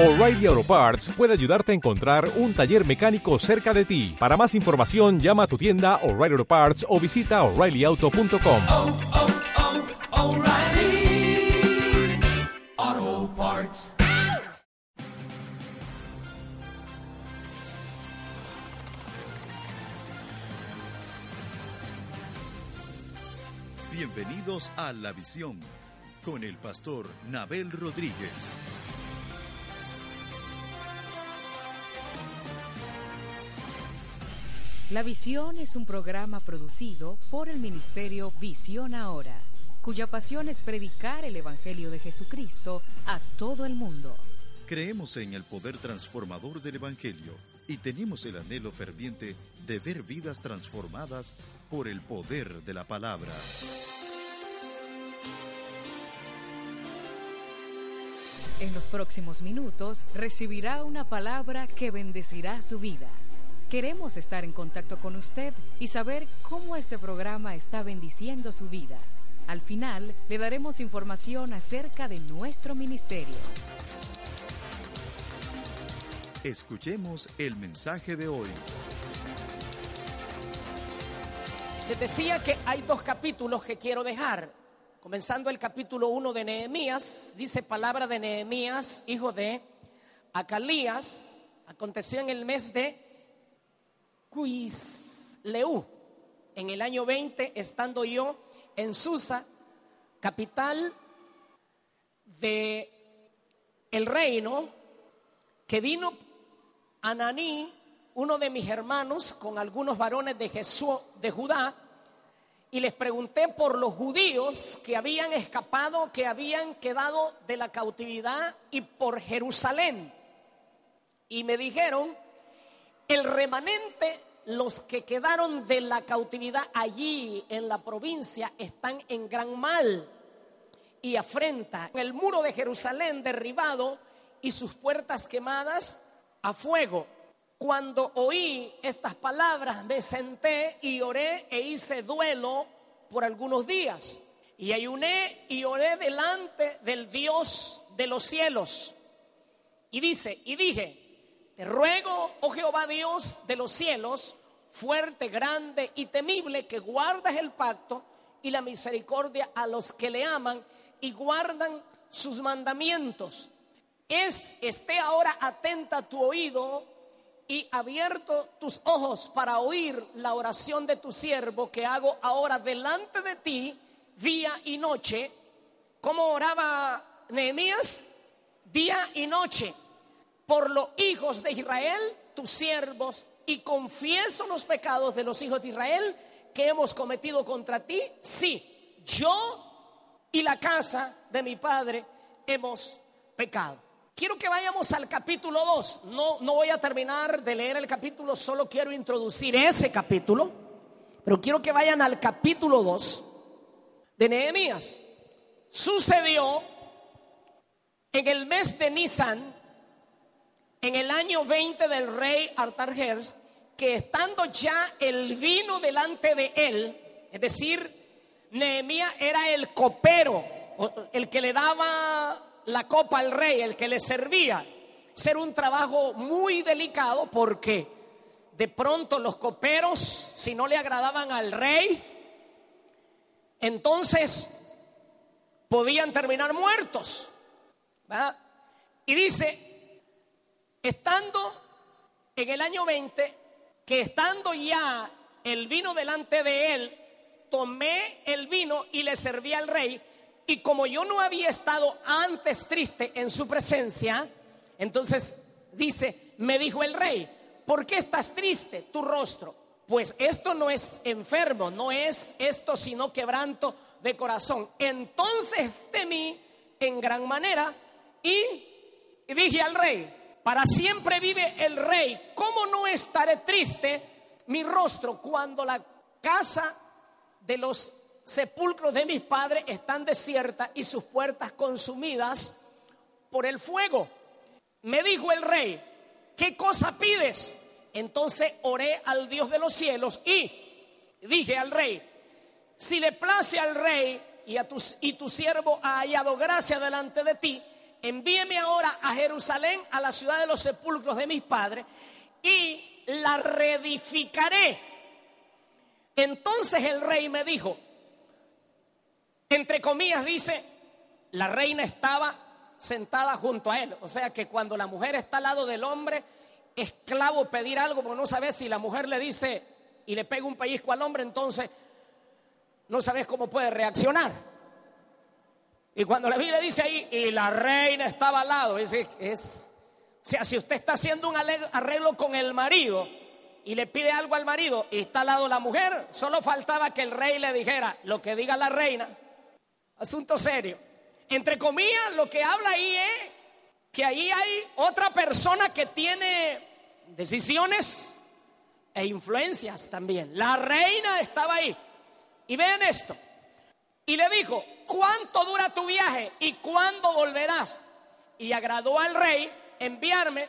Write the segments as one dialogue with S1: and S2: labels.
S1: O'Reilly Auto Parts puede ayudarte a encontrar un taller mecánico cerca de ti. Para más información, llama a tu tienda O'Reilly Auto Parts o visita oreillyauto.com.
S2: oh, oh, Parts.
S3: Bienvenidos a La Visión con el pastor Nabel Rodríguez.
S4: La Visión es un programa producido por el Ministerio Visión Ahora, cuya pasión es predicar el Evangelio de Jesucristo a todo el mundo.
S3: Creemos en el poder transformador del Evangelio y tenemos el anhelo ferviente de ver vidas transformadas por el poder de la palabra.
S4: En los próximos minutos recibirá una palabra que bendecirá su vida. Queremos estar en contacto con usted y saber cómo este programa está bendiciendo su vida. Al final le daremos información acerca de nuestro ministerio.
S3: Escuchemos el mensaje de hoy.
S5: Les decía que hay dos capítulos que quiero dejar. Comenzando el capítulo 1 de Nehemías, dice palabra de Nehemías, hijo de Acalías, aconteció en el mes de Cuisleú, en el año 20, estando yo en Susa, capital de el reino, que vino Ananí, uno de mis hermanos, con algunos varones de Jesús de Judá, y les pregunté por los judíos que habían escapado, que habían quedado de la cautividad y por Jerusalén. Y me dijeron, el remanente, los que quedaron de la cautividad allí en la provincia, están en gran mal y afrenta. El muro de Jerusalén derribado y sus puertas quemadas a fuego. Cuando oí estas palabras me senté y oré e hice duelo por algunos días. Y ayuné y oré delante del Dios de los cielos. Y dice, y dije, te ruego, oh Jehová Dios de los cielos, fuerte, grande y temible, que guardas el pacto y la misericordia a los que le aman y guardan sus mandamientos. Es, esté ahora atenta tu oído y abierto tus ojos para oír la oración de tu siervo que hago ahora delante de ti día y noche. ¿Cómo oraba Nehemías? Día y noche por los hijos de Israel, tus siervos, y confieso los pecados de los hijos de Israel que hemos cometido contra ti. Sí, yo y la casa de mi padre hemos pecado. Quiero que vayamos al capítulo 2. No, no voy a terminar de leer el capítulo, solo quiero introducir ese capítulo. Pero quiero que vayan al capítulo 2 de Nehemías. Sucedió en el mes de Nisan, en el año 20 del rey Artajerjes, que estando ya el vino delante de él, es decir, Nehemías era el copero, el que le daba la copa al rey, el que le servía. Ser un trabajo muy delicado porque de pronto los coperos, si no le agradaban al rey, entonces podían terminar muertos. Y dice, estando en el año 20, que estando ya el vino delante de él, tomé el vino y le serví al rey y como yo no había estado antes triste en su presencia, entonces dice, me dijo el rey, ¿por qué estás triste tu rostro? Pues esto no es enfermo, no es esto sino quebranto de corazón. Entonces temí en gran manera y, dije al rey, para siempre vive el rey, ¿cómo no estaré triste mi rostro cuando la casa de los sepulcros de mis padres están desiertas y sus puertas consumidas por el fuego. Me dijo el rey, ¿qué cosa pides? Entonces oré al Dios de los cielos y dije al rey, si le place al rey y, a tu, y tu siervo ha hallado gracia delante de ti, envíeme ahora a Jerusalén, a la ciudad de los sepulcros de mis padres, y la reedificaré. Entonces el rey me dijo, entre comillas dice, la reina estaba sentada junto a él. O sea que cuando la mujer está al lado del hombre, esclavo pedir algo, porque no sabes si la mujer le dice y le pega un pellizco al hombre, entonces no sabes cómo puede reaccionar. Y cuando la Biblia dice ahí, y la reina estaba al lado, es, es, o sea, si usted está haciendo un arreglo con el marido y le pide algo al marido y está al lado la mujer, solo faltaba que el rey le dijera lo que diga la reina. Asunto serio. Entre comillas, lo que habla ahí es que ahí hay otra persona que tiene decisiones e influencias también. La reina estaba ahí. Y vean esto. Y le dijo, ¿cuánto dura tu viaje y cuándo volverás? Y agradó al rey enviarme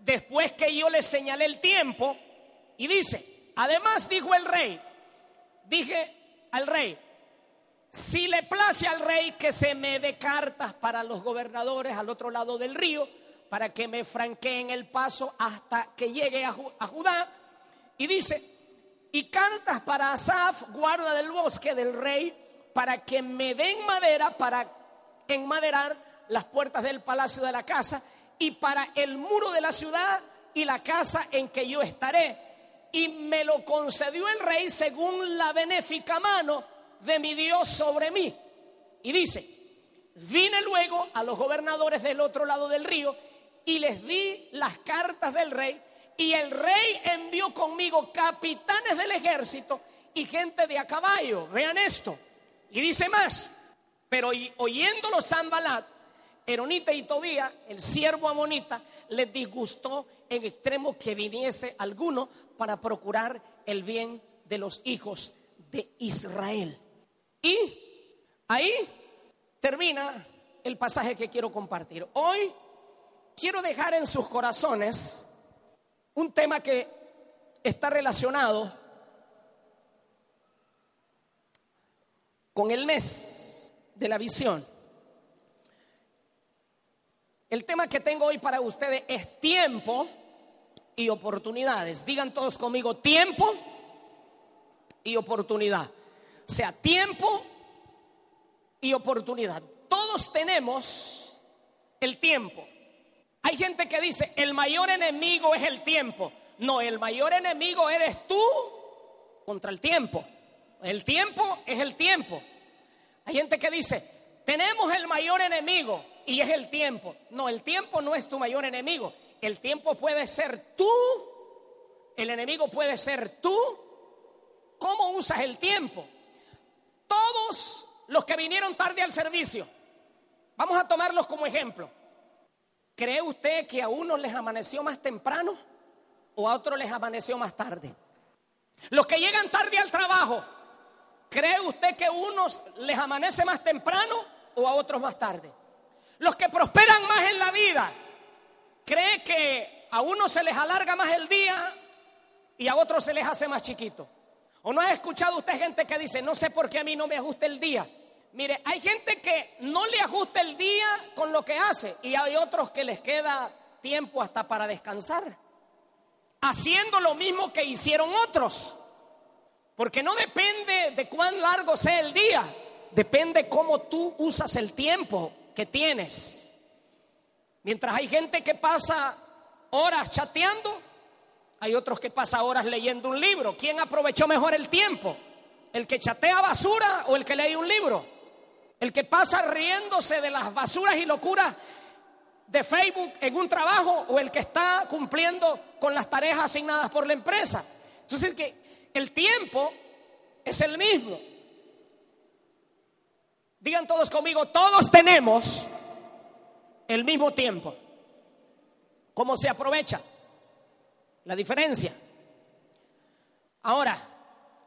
S5: después que yo le señalé el tiempo. Y dice, además dijo el rey, dije al rey, si le place al rey que se me dé cartas para los gobernadores al otro lado del río, para que me franqueen el paso hasta que llegue a, Judá. Y dice, y cartas para Asaf, guarda del bosque del rey, para que me den madera para enmaderar las puertas del palacio de la casa y para el muro de la ciudad y la casa en que yo estaré. Y me lo concedió el rey según la benéfica mano de mi Dios sobre mí. Y dice, vine luego a los gobernadores del otro lado del río y les di las cartas del rey y el rey envió conmigo capitanes del ejército y gente de a caballo. Vean esto. Y dice más, pero oyéndolo Zambalat, Eronita y Tobía, el siervo amonita, les disgustó en extremo que viniese alguno para procurar el bien de los hijos de Israel. Y ahí termina el pasaje que quiero compartir. Hoy quiero dejar en sus corazones un tema que está relacionado con el mes de la visión. El tema que tengo hoy para ustedes es tiempo y oportunidades. Digan todos conmigo, tiempo y oportunidad. O sea, tiempo y oportunidad. Todos tenemos el tiempo. Hay gente que dice, el mayor enemigo es el tiempo. No, el mayor enemigo eres tú contra el tiempo. El tiempo es el tiempo. Hay gente que dice, tenemos el mayor enemigo y es el tiempo. No, el tiempo no es tu mayor enemigo. El tiempo puede ser tú. El enemigo puede ser tú. ¿Cómo usas el tiempo? todos los que vinieron tarde al servicio, vamos a tomarlos como ejemplo. ¿Cree usted que a unos les amaneció más temprano o a otros les amaneció más tarde? Los que llegan tarde al trabajo, ¿cree usted que a unos les amanece más temprano o a otros más tarde? Los que prosperan más en la vida, ¿cree que a unos se les alarga más el día y a otros se les hace más chiquito? ¿O no ha escuchado usted gente que dice, no sé por qué a mí no me ajusta el día? Mire, hay gente que no le ajusta el día con lo que hace y hay otros que les queda tiempo hasta para descansar, haciendo lo mismo que hicieron otros. Porque no depende de cuán largo sea el día, depende cómo tú usas el tiempo que tienes. Mientras hay gente que pasa horas chateando, hay otros que pasan horas leyendo un libro. ¿Quién aprovechó mejor el tiempo? ¿El que chatea basura o el que lee un libro? El que pasa riéndose de las basuras y locuras de Facebook en un trabajo o el que está cumpliendo con las tareas asignadas por la empresa. Entonces que el tiempo es el mismo. Digan todos conmigo, todos tenemos el mismo tiempo. ¿Cómo se aprovecha? la diferencia. Ahora,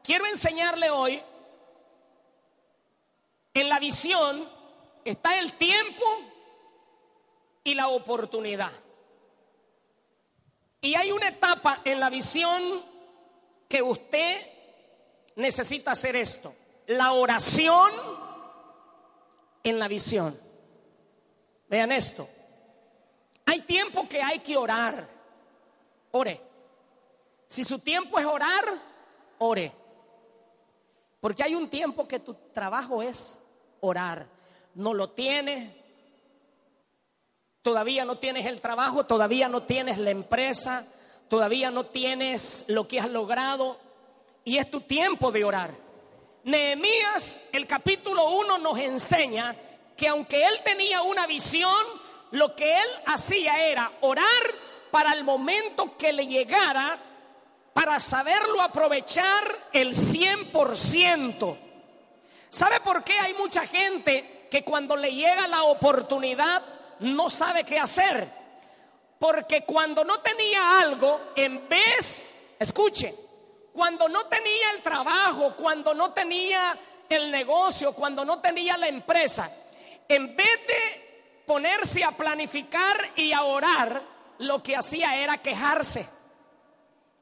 S5: quiero enseñarle hoy, en la visión está el tiempo y la oportunidad. Y hay una etapa en la visión que usted necesita hacer esto, la oración en la visión. Vean esto. Hay tiempo que hay que orar. Ore. Si su tiempo es orar, ore. Porque hay un tiempo que tu trabajo es orar. No lo tienes. Todavía no tienes el trabajo, todavía no tienes la empresa, todavía no tienes lo que has logrado. Y es tu tiempo de orar. Nehemías, el capítulo 1 nos enseña que aunque él tenía una visión, lo que él hacía era orar para el momento que le llegara, para saberlo aprovechar el 100%. ¿Sabe por qué hay mucha gente que cuando le llega la oportunidad no sabe qué hacer? Porque cuando no tenía algo, en vez, escuche, cuando no tenía el trabajo, cuando no tenía el negocio, cuando no tenía la empresa, en vez de ponerse a planificar y a orar, lo que hacía era quejarse.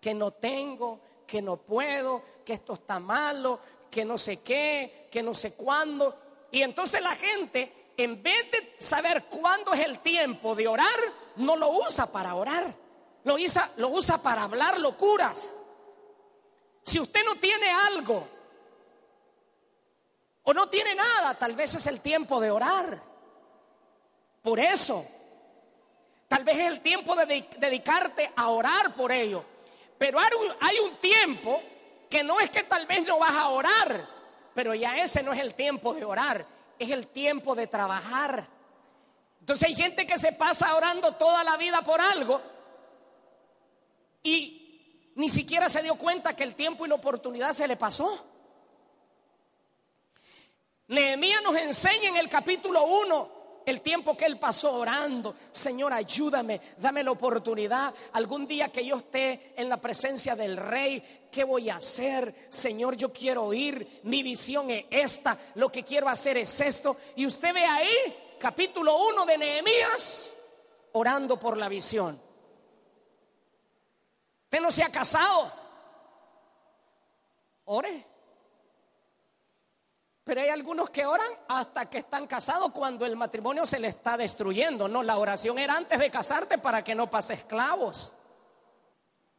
S5: Que no tengo, que no puedo, que esto está malo, que no sé qué, que no sé cuándo. Y entonces la gente, en vez de saber cuándo es el tiempo de orar, no lo usa para orar. Lo usa, lo usa para hablar locuras. Si usted no tiene algo o no tiene nada, tal vez es el tiempo de orar. Por eso, tal vez es el tiempo de dedicarte a orar por ello. Pero hay un tiempo que no es que tal vez no vas a orar, pero ya ese no es el tiempo de orar, es el tiempo de trabajar. Entonces hay gente que se pasa orando toda la vida por algo y ni siquiera se dio cuenta que el tiempo y la oportunidad se le pasó. Nehemías nos enseña en el capítulo 1 el tiempo que él pasó orando. Señor, ayúdame, dame la oportunidad. Algún día que yo esté en la presencia del rey, ¿qué voy a hacer? Señor, yo quiero oír. Mi visión es esta. Lo que quiero hacer es esto. Y usted ve ahí, capítulo 1 de Nehemías, orando por la visión. Usted no se ha casado. Ore. Pero hay algunos que oran hasta que están casados cuando el matrimonio se le está destruyendo. No, la oración era antes de casarte para que no pases esclavos.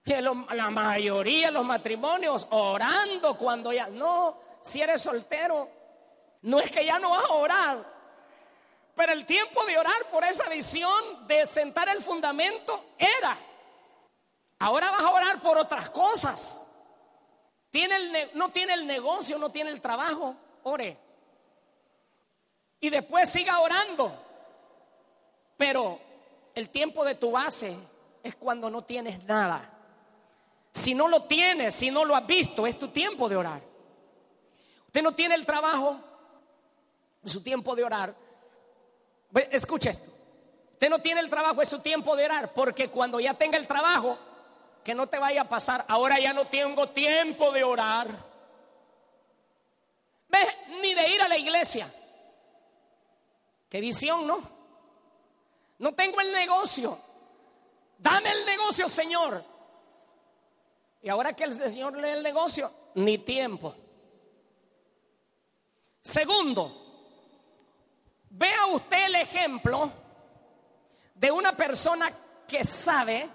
S5: Que la mayoría de los matrimonios orando cuando ya no, si eres soltero, no es que ya no vas a orar, pero el tiempo de orar por esa visión de sentar el fundamento era. Ahora vas a orar por otras cosas. Tiene no tiene el negocio, no tiene el trabajo ore. Y después siga orando. Pero el tiempo de tu base es cuando no tienes nada. Si no lo tienes, si no lo has visto, es tu tiempo de orar. Usted no tiene el trabajo, es su tiempo de orar. Escucha esto. Usted no tiene el trabajo, es su tiempo de orar, porque cuando ya tenga el trabajo, que no te vaya a pasar, ahora ya no tengo tiempo de orar. Ni de ir a la iglesia. Qué visión, ¿no? No tengo el negocio. Dame el negocio, Señor. Y ahora que el Señor lee el negocio, ni tiempo. Segundo, vea usted el ejemplo de una persona que sabe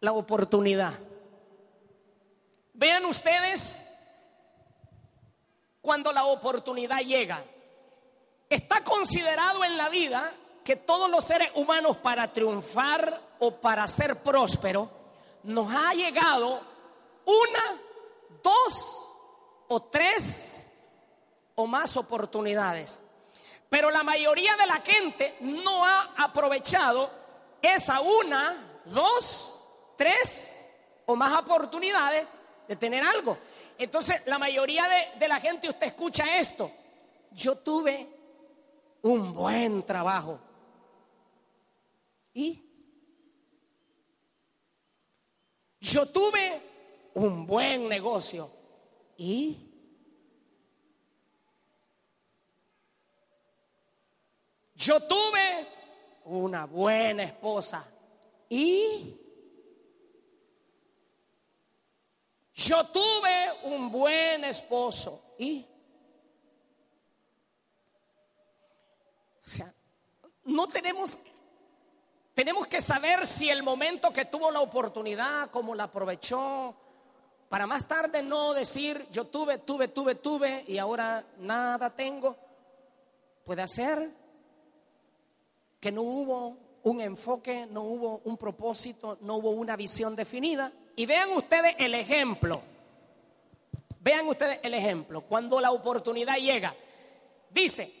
S5: la oportunidad. Vean ustedes cuando la oportunidad llega. Está considerado en la vida que todos los seres humanos para triunfar o para ser próspero nos ha llegado una, dos o tres o más oportunidades. Pero la mayoría de la gente no ha aprovechado esa una, dos, tres o más oportunidades de tener algo. Entonces, la mayoría de, la gente, usted escucha esto. Yo tuve un buen trabajo. ¿Y? Yo tuve un buen negocio. ¿Y? Yo tuve una buena esposa. ¿Y? Yo tuve un buen esposo y... O sea, no tenemos, tenemos que saber si el momento que tuvo la oportunidad, cómo la aprovechó, para más tarde no decir yo tuve, tuve, tuve, tuve y ahora nada tengo. Puede ser que no hubo un enfoque, no hubo un propósito, no hubo una visión definida. Y vean ustedes el ejemplo. Vean ustedes el ejemplo. Cuando la oportunidad llega, dice,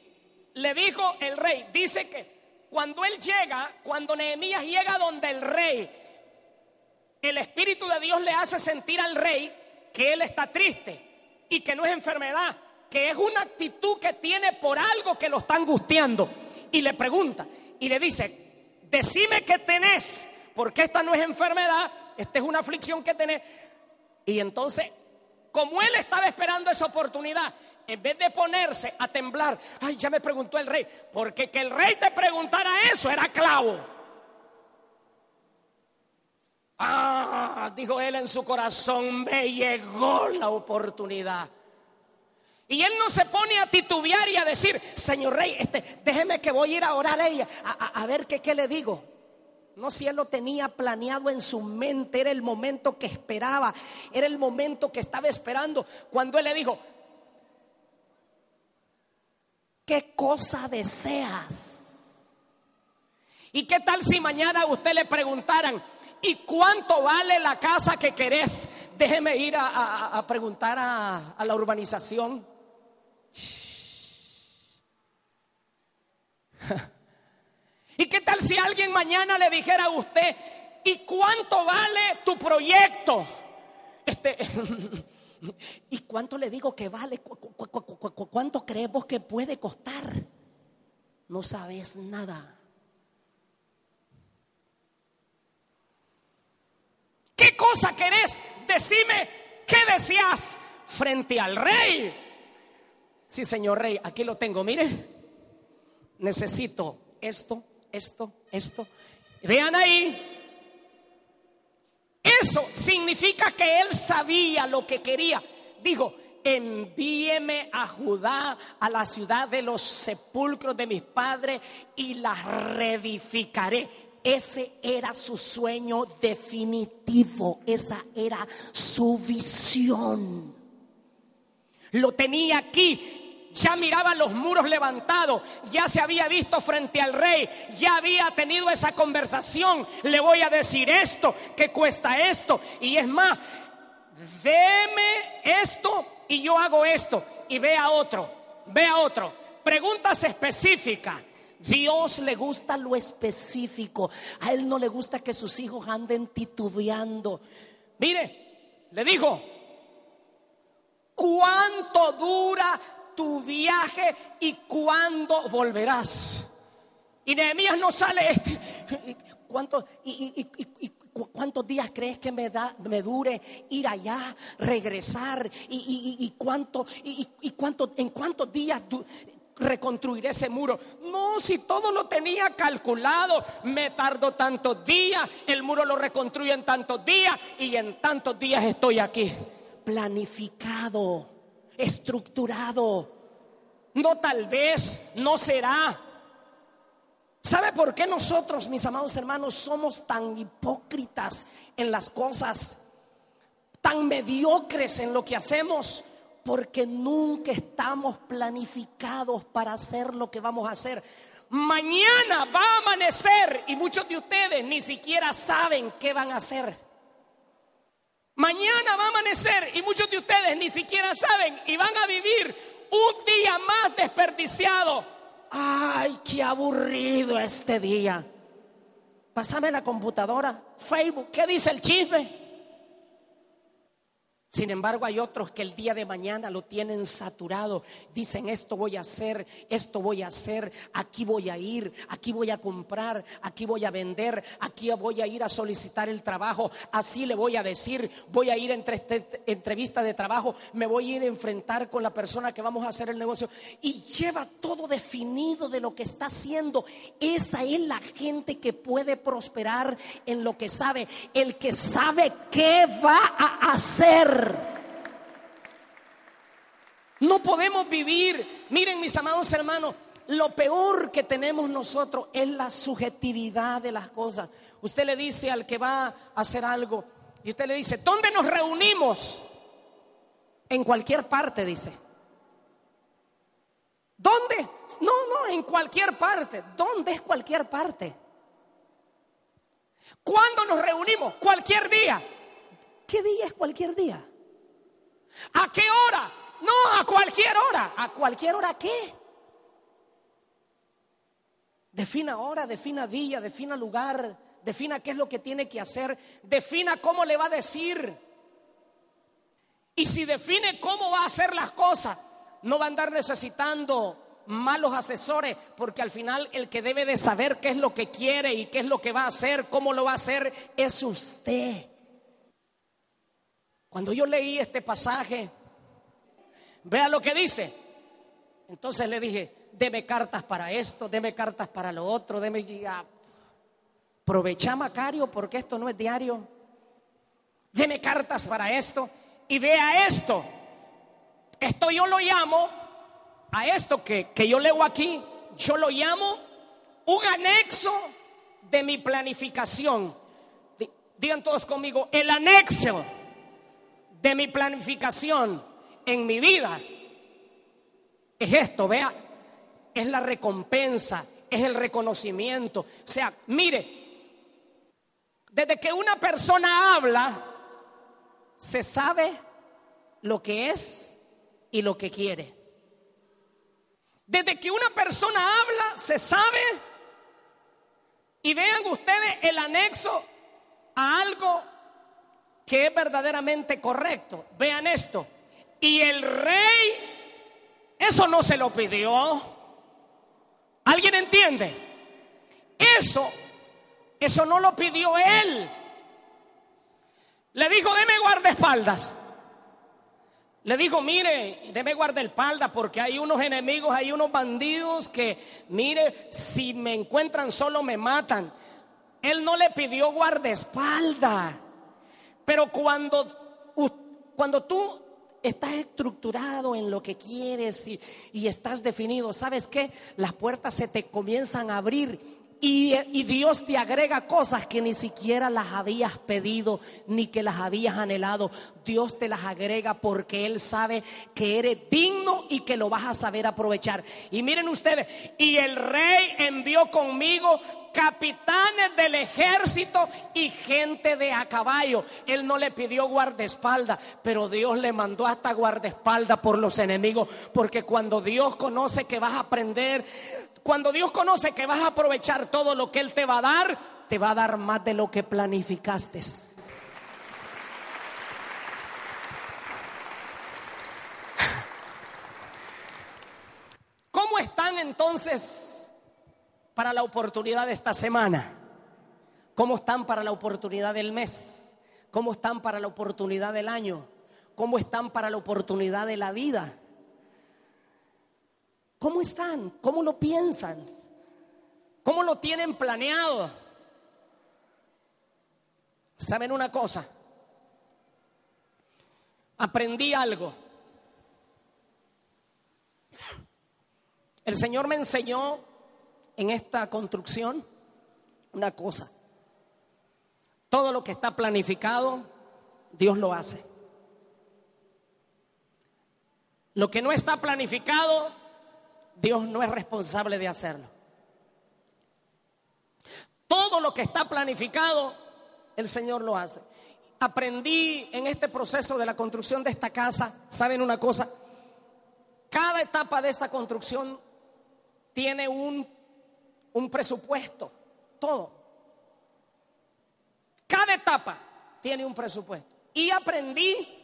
S5: le dijo el rey, dice que cuando él llega, cuando Nehemías llega donde el rey, el Espíritu de Dios le hace sentir al rey que él está triste y que no es enfermedad, que es una actitud que tiene por algo que lo está angustiando. Y le pregunta y le dice, decime qué tenés, porque esta no es enfermedad, esta es una aflicción que tenés. Y entonces, como él estaba esperando esa oportunidad, en vez de ponerse a temblar, ay, ya me preguntó el rey, porque que el rey te preguntara eso era clavo. Ah, dijo él en su corazón, me llegó la oportunidad. Y él no se pone a titubear y a decir, señor rey, este, déjeme que voy a ir a orar a ella, a, ver qué le digo. No, si él lo tenía planeado en su mente, era el momento que esperaba, era el momento que estaba esperando. Cuando él le dijo, ¿qué cosa deseas? ¿Y qué tal si mañana usted le preguntaran, ¿y cuánto vale la casa que querés? Déjeme ir a preguntar a, a la urbanización. ¿Y qué tal si alguien mañana le dijera a usted, ¿y cuánto vale tu proyecto? Este, ¿Y cuánto le digo que vale? ¿Cu- cu- cu- cu- cu- cu- ¿Cuánto creemos que puede costar? No sabes nada. ¿Qué cosa querés? Decime, ¿qué deseas frente al rey? Sí, señor rey, aquí lo tengo, mire. Necesito esto, esto, esto. Vean ahí. Eso significa que él sabía lo que quería. Dijo, envíeme a Judá, a la ciudad de los sepulcros de mis padres, y la reedificaré. Ese era su sueño definitivo, esa era su visión. Lo tenía aquí. Ya miraba los muros levantados, ya se había visto frente al rey, ya había tenido esa conversación. Le voy a decir esto, que cuesta esto. Y es más, deme esto y yo hago esto. Y ve a otro, ve a otro. Preguntas específicas. Dios le gusta lo específico. A Él no le gusta que sus hijos anden titubeando. Mire, le dijo, ¿cuánto dura tu viaje y cuándo volverás? Y Nehemías no sale este. ¿Cuánto, y, y- y- y- y cu- ¿Cuántos días crees que me, dure ir allá, regresar? ¿Y, cuánto, en cuántos días reconstruiré ese muro? No, si todo lo tenía calculado, me tardó tantos días, el muro lo reconstruyo en tantos días y en tantos días estoy aquí. Planificado, estructurado. No tal vez, no será. ¿Sabe por qué nosotros, mis amados hermanos, somos tan hipócritas en las cosas, tan mediocres en lo que hacemos? Porque nunca estamos planificados para hacer lo que vamos a hacer. Mañana va a amanecer y muchos de ustedes ni siquiera saben qué van a hacer. Mañana va a amanecer y muchos de ustedes ni siquiera saben y van a vivir un día más desperdiciado. Ay, qué aburrido este día. Pásame la computadora, Facebook, ¿qué dice el chisme? Sin embargo, hay otros que el día de mañana lo tienen saturado. Dicen, esto voy a hacer, esto voy a hacer, aquí voy a ir, aquí voy a comprar, aquí voy a vender, aquí voy a ir a solicitar el trabajo, así le voy a decir, voy a ir entre este- entrevista de trabajo, me voy a ir a enfrentar con la persona que vamos a hacer el negocio. Y lleva todo definido de lo que está haciendo. Esa es la gente que puede prosperar en lo que sabe, el que sabe qué va a hacer. No podemos vivir, miren mis amados hermanos, lo peor que tenemos nosotros es la subjetividad de las cosas. Usted le dice al que va a hacer algo y usted le dice, ¿dónde nos reunimos? En cualquier parte, dice. ¿Dónde? No, no, en cualquier parte. ¿Dónde es cualquier parte? ¿Cuándo nos reunimos? Cualquier día. ¿Qué día es cualquier día? ¿A qué hora? No, a cualquier hora. ¿A cualquier hora qué? Defina hora, defina día, defina lugar, defina qué es lo que tiene que hacer, defina cómo le va a decir. Y si define cómo va a hacer las cosas, no va a andar necesitando malos asesores, porque al final el que debe de saber qué es lo que quiere y qué es lo que va a hacer, cómo lo va a hacer, es usted. Cuando yo leí este pasaje, vea lo que dice. Entonces le dije, deme cartas para esto, deme cartas para lo otro, deme... Aprovecha Macario porque esto no es diario. Deme cartas para esto y vea esto. Esto yo lo llamo, a esto que, que yo leo aquí, yo lo llamo un anexo de mi planificación. Digan todos conmigo, el anexo de mi planificación en mi vida es esto, vea, es la recompensa, es el reconocimiento. O sea, mire, desde que una persona habla, se sabe lo que es y lo que quiere. Desde que una persona habla, se sabe. Y vean ustedes el anexo a algo que es verdaderamente correcto. Vean esto. Y el rey, eso no se lo pidió. ¿Alguien entiende? Eso, eso no lo pidió él. Le dijo, deme guardaespaldas. Le dijo, mire, debe guardaespaldas porque hay unos enemigos, hay unos bandidos que, mire, si me encuentran solo me matan. Él no le pidió guardaespaldas. Pero cuando, cuando tú estás estructurado en lo que quieres y, y estás definido, ¿sabes qué? Las puertas se te comienzan a abrir y, Dios te agrega cosas que ni siquiera las habías pedido ni que las habías anhelado. Dios te las agrega porque Él sabe que eres digno y que lo vas a saber aprovechar. Y miren ustedes, y el rey envió conmigo capitanes del ejército y gente de a caballo. Él no le pidió guardaespaldas, pero Dios le mandó hasta guardaespaldas por los enemigos, porque cuando Dios conoce que vas a aprender, cuando Dios conoce que vas a aprovechar todo lo que Él te va a dar, te va a dar más de lo que planificaste. ¿Cómo están entonces para la oportunidad de esta semana? ¿Cómo están para la oportunidad del mes? ¿Cómo están para la oportunidad del año? ¿Cómo están para la oportunidad de la vida? ¿Cómo están? ¿Cómo lo piensan? ¿Cómo lo tienen planeado? ¿Saben una cosa? Aprendí algo. El Señor me enseñó en esta construcción una cosa. Todo lo que está planificado, Dios lo hace. Lo que no está planificado, Dios no es responsable de hacerlo. Todo lo que está planificado, el Señor lo hace. Aprendí en este proceso de la construcción de esta casa, ¿saben una cosa? Cada etapa de esta construcción tiene un, un presupuesto, todo. Cada etapa tiene un presupuesto. Y aprendí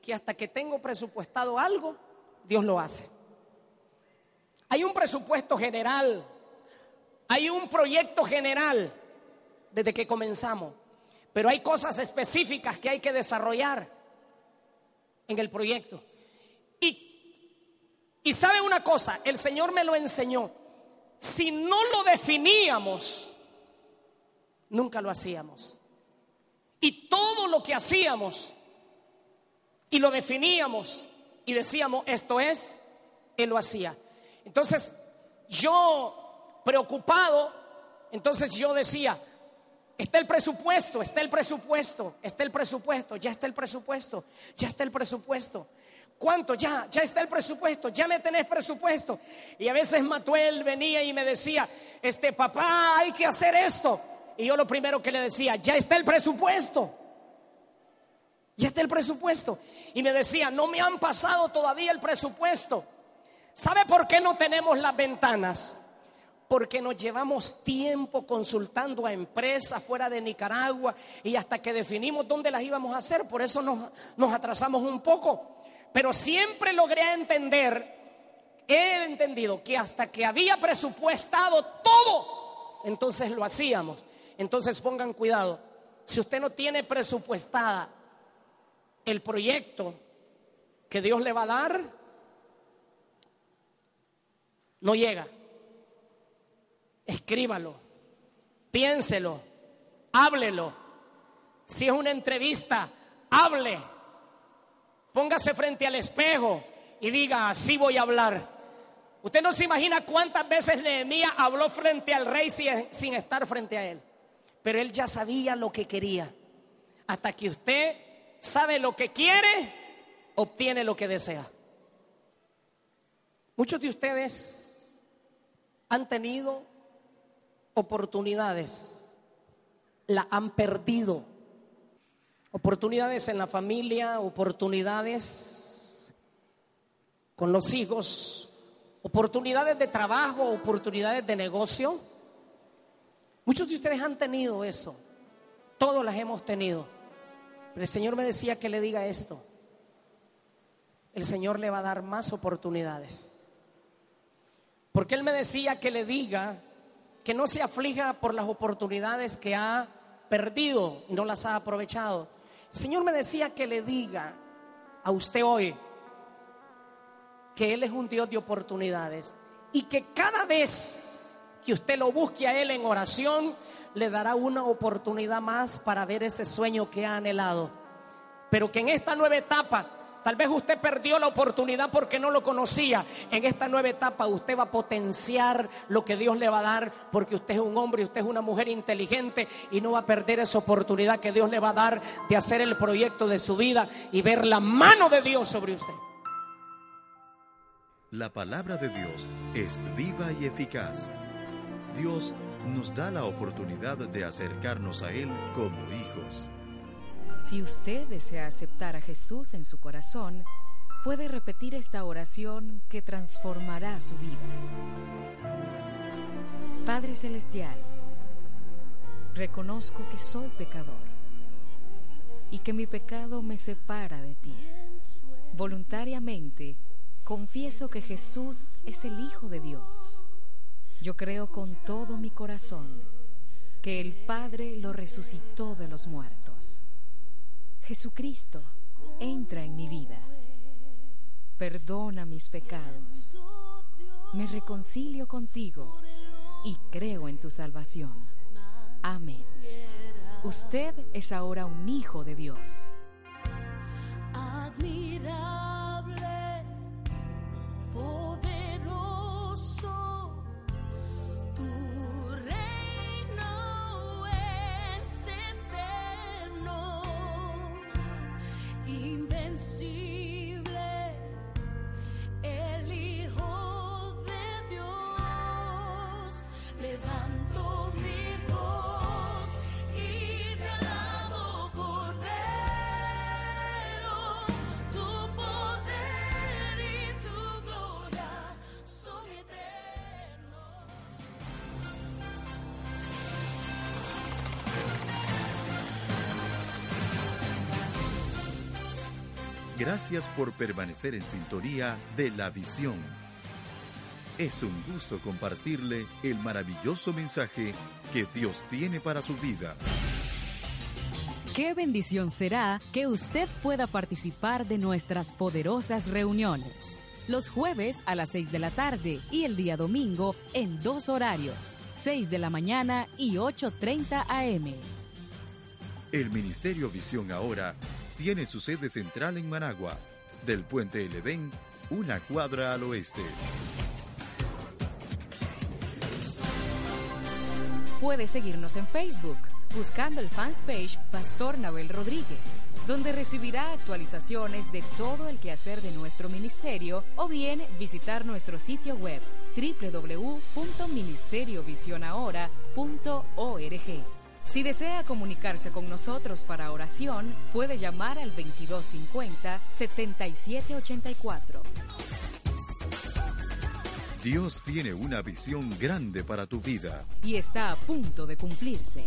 S5: que hasta que tengo presupuestado algo, Dios lo hace. Hay un presupuesto general, hay un proyecto general desde que comenzamos, pero hay cosas específicas que hay que desarrollar en el proyecto. Y, y sabe una cosa, el Señor me lo enseñó, si no lo definíamos, nunca lo hacíamos. Y todo lo que hacíamos y lo definíamos y decíamos, esto es, Él lo hacía. Entonces, yo preocupado, entonces yo decía, está el presupuesto, está el presupuesto, está el presupuesto, ya está el presupuesto, ya está el presupuesto. ¿Cuánto? Ya, ya está el presupuesto, ya me tenés presupuesto. Y a veces Matuel venía y me decía, este papá, hay que hacer esto. Y yo lo primero que le decía, ya está el presupuesto. Ya está el presupuesto. Y me decía, no me han pasado todavía el presupuesto. ¿Sabe por qué no tenemos las ventanas? Porque nos llevamos tiempo consultando a empresas fuera de Nicaragua y hasta que definimos dónde las íbamos a hacer, por eso nos, nos atrasamos un poco. Pero siempre logré entender, he entendido que hasta que había presupuestado todo, entonces lo hacíamos. Entonces pongan cuidado, si usted no tiene presupuestada el proyecto que Dios le va a dar, no llega. Escríbalo, piénselo, háblelo. Si es una entrevista, hable. Póngase frente al espejo y diga, así voy a hablar. Usted no se imagina cuántas veces Nehemías habló frente al rey sin, sin estar frente a él. Pero él ya sabía lo que quería. Hasta que usted sabe lo que quiere, obtiene lo que desea. Muchos de ustedes han tenido oportunidades, la han perdido. Oportunidades en la familia, oportunidades con los hijos, oportunidades de trabajo, oportunidades de negocio. Muchos de ustedes han tenido eso. Todos las hemos tenido. Pero el Señor me decía que le diga esto. El Señor le va a dar más oportunidades. Porque Él me decía que le diga que no se aflija por las oportunidades que ha perdido y no las ha aprovechado. Señor me decía que le diga a usted hoy que Él es un Dios de oportunidades y que cada vez que usted lo busque a Él en oración, le dará una oportunidad más para ver ese sueño que ha anhelado. Pero que en esta nueva etapa Tal vez usted perdió la oportunidad porque no lo conocía. En esta nueva etapa usted va a potenciar lo que Dios le va a dar porque usted es un hombre y usted es una mujer inteligente y no va a perder esa oportunidad que Dios le va a dar de hacer el proyecto de su vida y ver la mano de Dios sobre usted.
S3: La palabra de Dios es viva y eficaz. Dios nos da la oportunidad de acercarnos a Él como hijos.
S4: Si usted desea aceptar a Jesús en su corazón, puede repetir esta oración que transformará su vida. Padre Celestial, reconozco que soy pecador y que mi pecado me separa de ti. Voluntariamente confieso que Jesús es el Hijo de Dios. Yo creo con todo mi corazón que el Padre lo resucitó de los muertos Jesucristo, entra en mi vida. Perdona mis pecados. Me reconcilio contigo y creo en tu salvación. Amén. Usted es ahora un hijo de Dios. invencible.
S3: Gracias por permanecer en sintonía de la visión. Es un gusto compartirle el maravilloso mensaje que Dios tiene para su vida.
S4: Qué bendición será que usted pueda participar de nuestras poderosas reuniones. Los jueves a las 6 de la tarde y el día domingo en dos horarios, 6 de la mañana y 8.30 am.
S3: El Ministerio Visión Ahora tiene su sede central en Managua, del puente El Edén, una cuadra al oeste.
S4: Puede seguirnos en Facebook buscando el fans page Pastor Nabel Rodríguez, donde recibirá actualizaciones de todo el quehacer de nuestro ministerio o bien visitar nuestro sitio web www.ministeriovisionahora.org. Si desea comunicarse con nosotros para oración, puede llamar al 2250-7784.
S3: Dios tiene una visión grande para tu vida.
S4: Y está a punto de cumplirse.